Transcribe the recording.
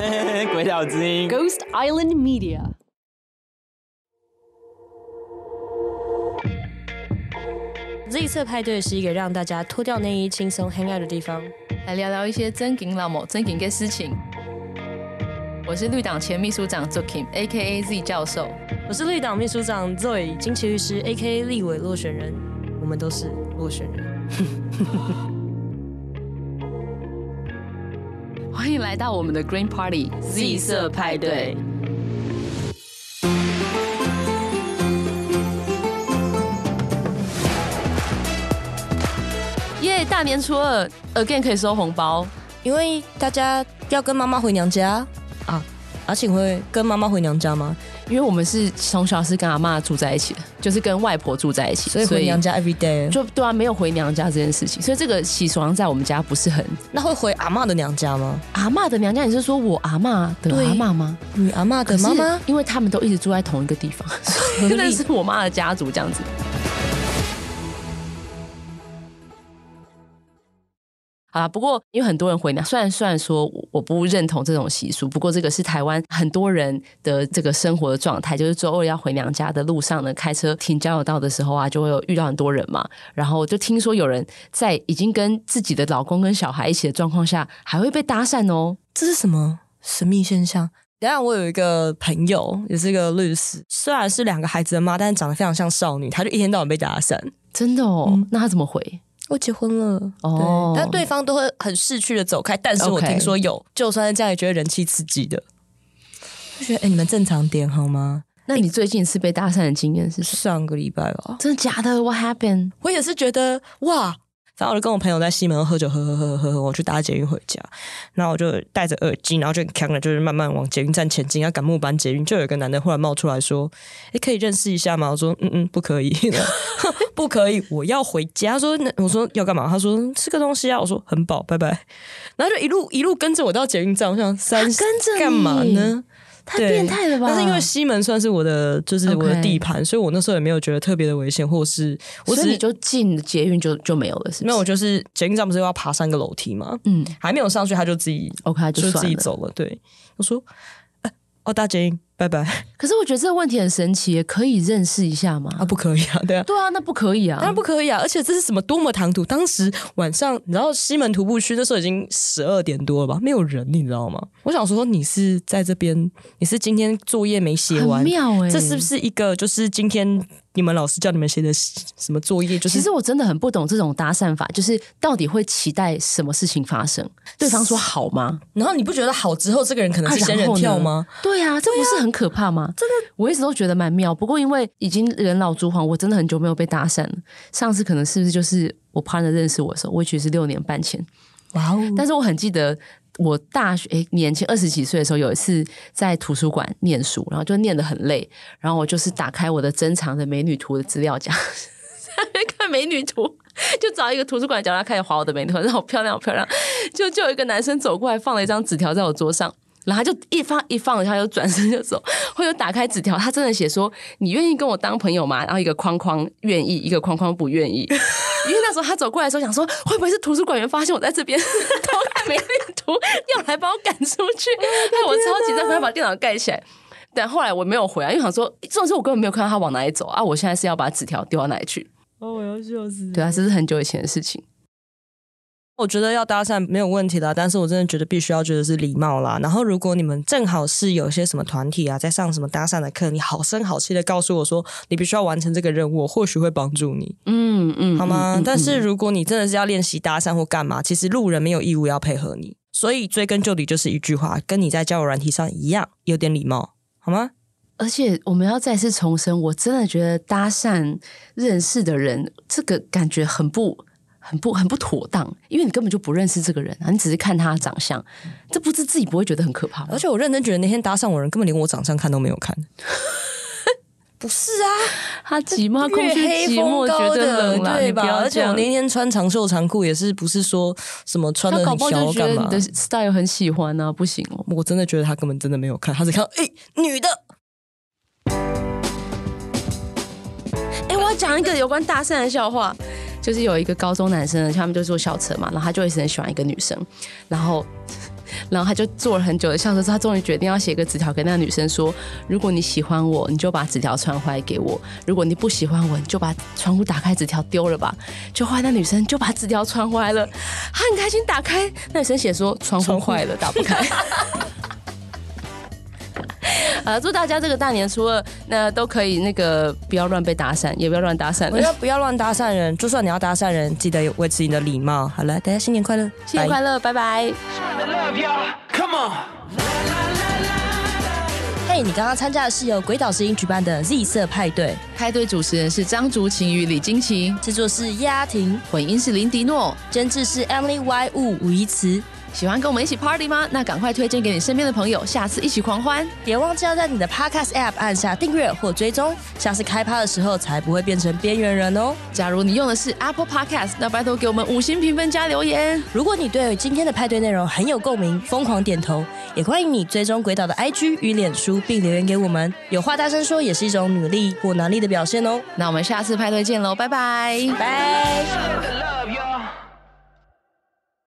鬼岛之音，Ghost Island Media。Z 色派对是一个让大家脱掉内衣、轻松 hang out 的地方，来聊聊一些真金老母、真金的事情。我是绿党前秘书长 z o k i m a k a Z 教授。我是绿党秘书长 Zoe，金奇律师，A.K.A. 立委落选人。我们都是落选人。来到我们的 Green Party Z 色派对。耶！大年初二，again 可以收红包，因为大家要跟妈妈回娘家啊。阿庆会跟妈妈回娘家吗？因为我们是从小是跟阿妈住在一起的，就是跟外婆住在一起，所以回娘家 every day 就对啊，没有回娘家这件事情，所以这个习俗好像在我们家不是很。那会回阿妈的娘家吗？阿妈的娘家，你是说我阿妈的阿妈吗？你阿妈的妈妈？因为他们都一直住在同一个地方，真的 是我妈的家族这样子。好啦，不过因为很多人回娘，虽然虽然说我不认同这种习俗，不过这个是台湾很多人的这个生活的状态，就是周二要回娘家的路上呢，开车停交流道的时候啊，就会有遇到很多人嘛。然后就听说有人在已经跟自己的老公跟小孩一起的状况下，还会被搭讪哦。这是什么神秘现象？等下我有一个朋友，也是一个律师，虽然是两个孩子的妈，但是长得非常像少女，她就一天到晚被搭讪。真的哦？嗯、那她怎么回？我结婚了哦，但对方都会很逝去的走开。但是我听说有，Okay. 就算是这样，也觉得人气刺激的。就觉得哎、欸，你们正常点好吗？那你最近一次被搭讪的经验是上个礼拜吧？真的假的？What happened？我也是觉得哇。然后我就跟我朋友在西门喝酒，喝喝喝喝喝，我去搭捷运回家。然后我就戴着耳机，然后就很锵的，就是慢慢往捷运站前进，要赶末班捷运。就有一个男的忽然冒出来说：“哎，可以认识一下吗？”我说：“嗯嗯，不可以，不可以，我要回家。”他说：“那我说要干嘛？”他说：“吃个东西啊。”我说：“很饱，拜拜。”然后就一路一路跟着我到捷运站，我想三跟着干嘛呢？太变态了吧！但是因为西门算是我的，就是我的地盘.所以我那时候也没有觉得特别的危险，或是我只是就进捷运就就没有了没有，我就是捷运站不是要爬三个楼梯吗？嗯，还没有上去他就自己 OK 就，就自己走了。对，我说，哦，搭捷运。拜拜。可是我觉得这个问题很神奇，可以认识一下吗？啊，不可以啊，对啊，对啊，那不可以啊，当然不可以啊。而且这是什么多么唐突？当时晚上，你知道西门徒步区那时候已经十二点多了吧？没有人，你知道吗？我想说，你是在这边，你是今天作业没写完？很妙欸，这是不是一个就是今天？你们老师叫你们写的什么作业？就是其实我真的很不懂这种搭讪法，就是到底会期待什么事情发生？对方说好吗？然后你不觉得好之后，这个人可能是仙人跳吗？对啊，这不是很可怕吗？真的，我一直都觉得蛮妙。不过因为已经人老珠黄，我真的很久没有被搭讪了。上次可能是不是就是我 partner 认识我的时候，我也许是六年半前。哇哦！但是我很记得。我大学诶年轻二十几岁的时候，有一次在图书馆念书，然后就念得很累，然后我就是打开我的珍藏的美女图的资料夹，在看美女图，就找一个图书馆角落开始划我的美女图，好漂亮，好漂亮，就就有一个男生走过来，放了一张纸条在我桌上。然后他就一放一放，他就转身就走。或者打开纸条，他真的写说：“你愿意跟我当朋友吗？”然后一个框框愿意，一个框框不愿意。那时候他走过来的时候，想说会不会是图书馆员发现我在这边 偷看美女图，要来把我赶出去？害我超级快把电脑盖起来。但后来我没有回来，因为想说这种事我根本没有看到他往哪里走啊！我现在是要把纸条丢到哪里去？哦，我要笑死！对啊，这是很久以前的事情。我觉得要搭讪没有问题的，但是我真的觉得必须要觉得是礼貌啦。然后，如果你们正好是有些什么团体啊，在上什么搭讪的课，你好声好气的告诉我说你必须要完成这个任务，我或许会帮助你。嗯嗯，好吗？嗯嗯、但是如果你真的是要练习搭讪或干嘛，其实路人没有义务要配合你。所以追根究底就是一句话，跟你在交友软体上一样，有点礼貌，好吗？而且我们要再次重申，我真的觉得搭讪认识的人，这个感觉很不。很不很不妥当，因为你根本就不认识这个人啊，你只是看他的长相，这不是自己不会觉得很可怕吗？而且我认真觉得那天搭讪我人根本连我长相看都没有看，不是啊，他寂寞，空虚寂寞，觉得冷了，对吧？而且我那天穿长袖长裤也是不是说什么穿的很小干嘛？你的 style 很喜欢啊，不行哦，我真的觉得他根本真的没有看，他只看哎、欸、女的，哎、欸，我要讲一个有关搭讪的笑话。就是有一个高中男生，他们就坐校车嘛，然后他就一直很喜欢一个女生，然后 然后他就坐了很久的校车，他终于决定要写个纸条给那个女生说：如果你喜欢我，你就把纸条传回来给我；如果你不喜欢我，你就把窗户打开，纸条丢了吧。就后来那女生就把纸条传回来了，她很开心打开，那女生写说窗户坏了，打不开。呃，祝大家这个大年初二那都可以那个不要乱被打散，也不要乱搭讪。不要不要乱搭讪人，就算你要搭讪人，记得维持你的礼貌。好了，大家新年快乐，新年快乐，拜拜。嘿，你刚刚参加的是由鬼岛之音举办的 Z 色派对，派对主持人是张竹晴与李金奇，制作是叶阿婷，混音是林迪诺，监制是 Emily Y 吴吴怡慈。喜欢跟我们一起 party 吗？那赶快推荐给你身边的朋友，下次一起狂欢！别忘记要在你的 podcast app 按下订阅或追踪，下次开趴的时候才不会变成边缘人哦。假如你用的是 Apple Podcast，那拜托给我们五星评分加留言。如果你对今天的派对内容很有共鸣，疯狂点头，也欢迎你追踪鬼岛的 IG 与脸书，并留言给我们。有话大声说也是一种努力或能力的表现哦。那我们下次派对见喽，拜拜，拜。